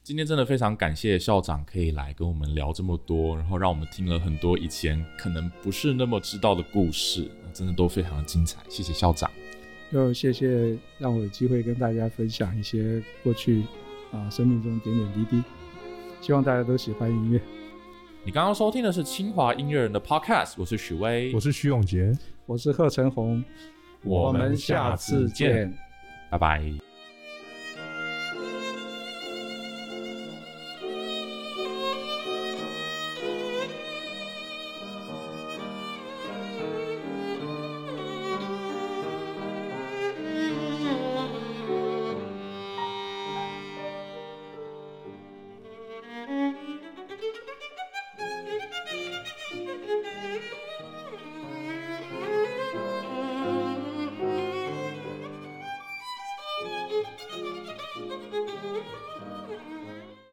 Speaker 1: 今天真的非常感谢校长可以来跟我们聊这么多，然后让我们听了很多以前可能不是那么知道的故事，真的都非常的精彩。谢谢校长。
Speaker 3: 又谢谢让我有机会跟大家分享一些过去啊、生命中点点滴滴，希望大家都喜欢音乐。
Speaker 1: 你刚刚收听的是清华音乐人的 Podcast，我是许巍，
Speaker 2: 我是徐永杰。
Speaker 3: 我是贺成红，
Speaker 1: 我
Speaker 3: 们下次见。
Speaker 1: 拜拜。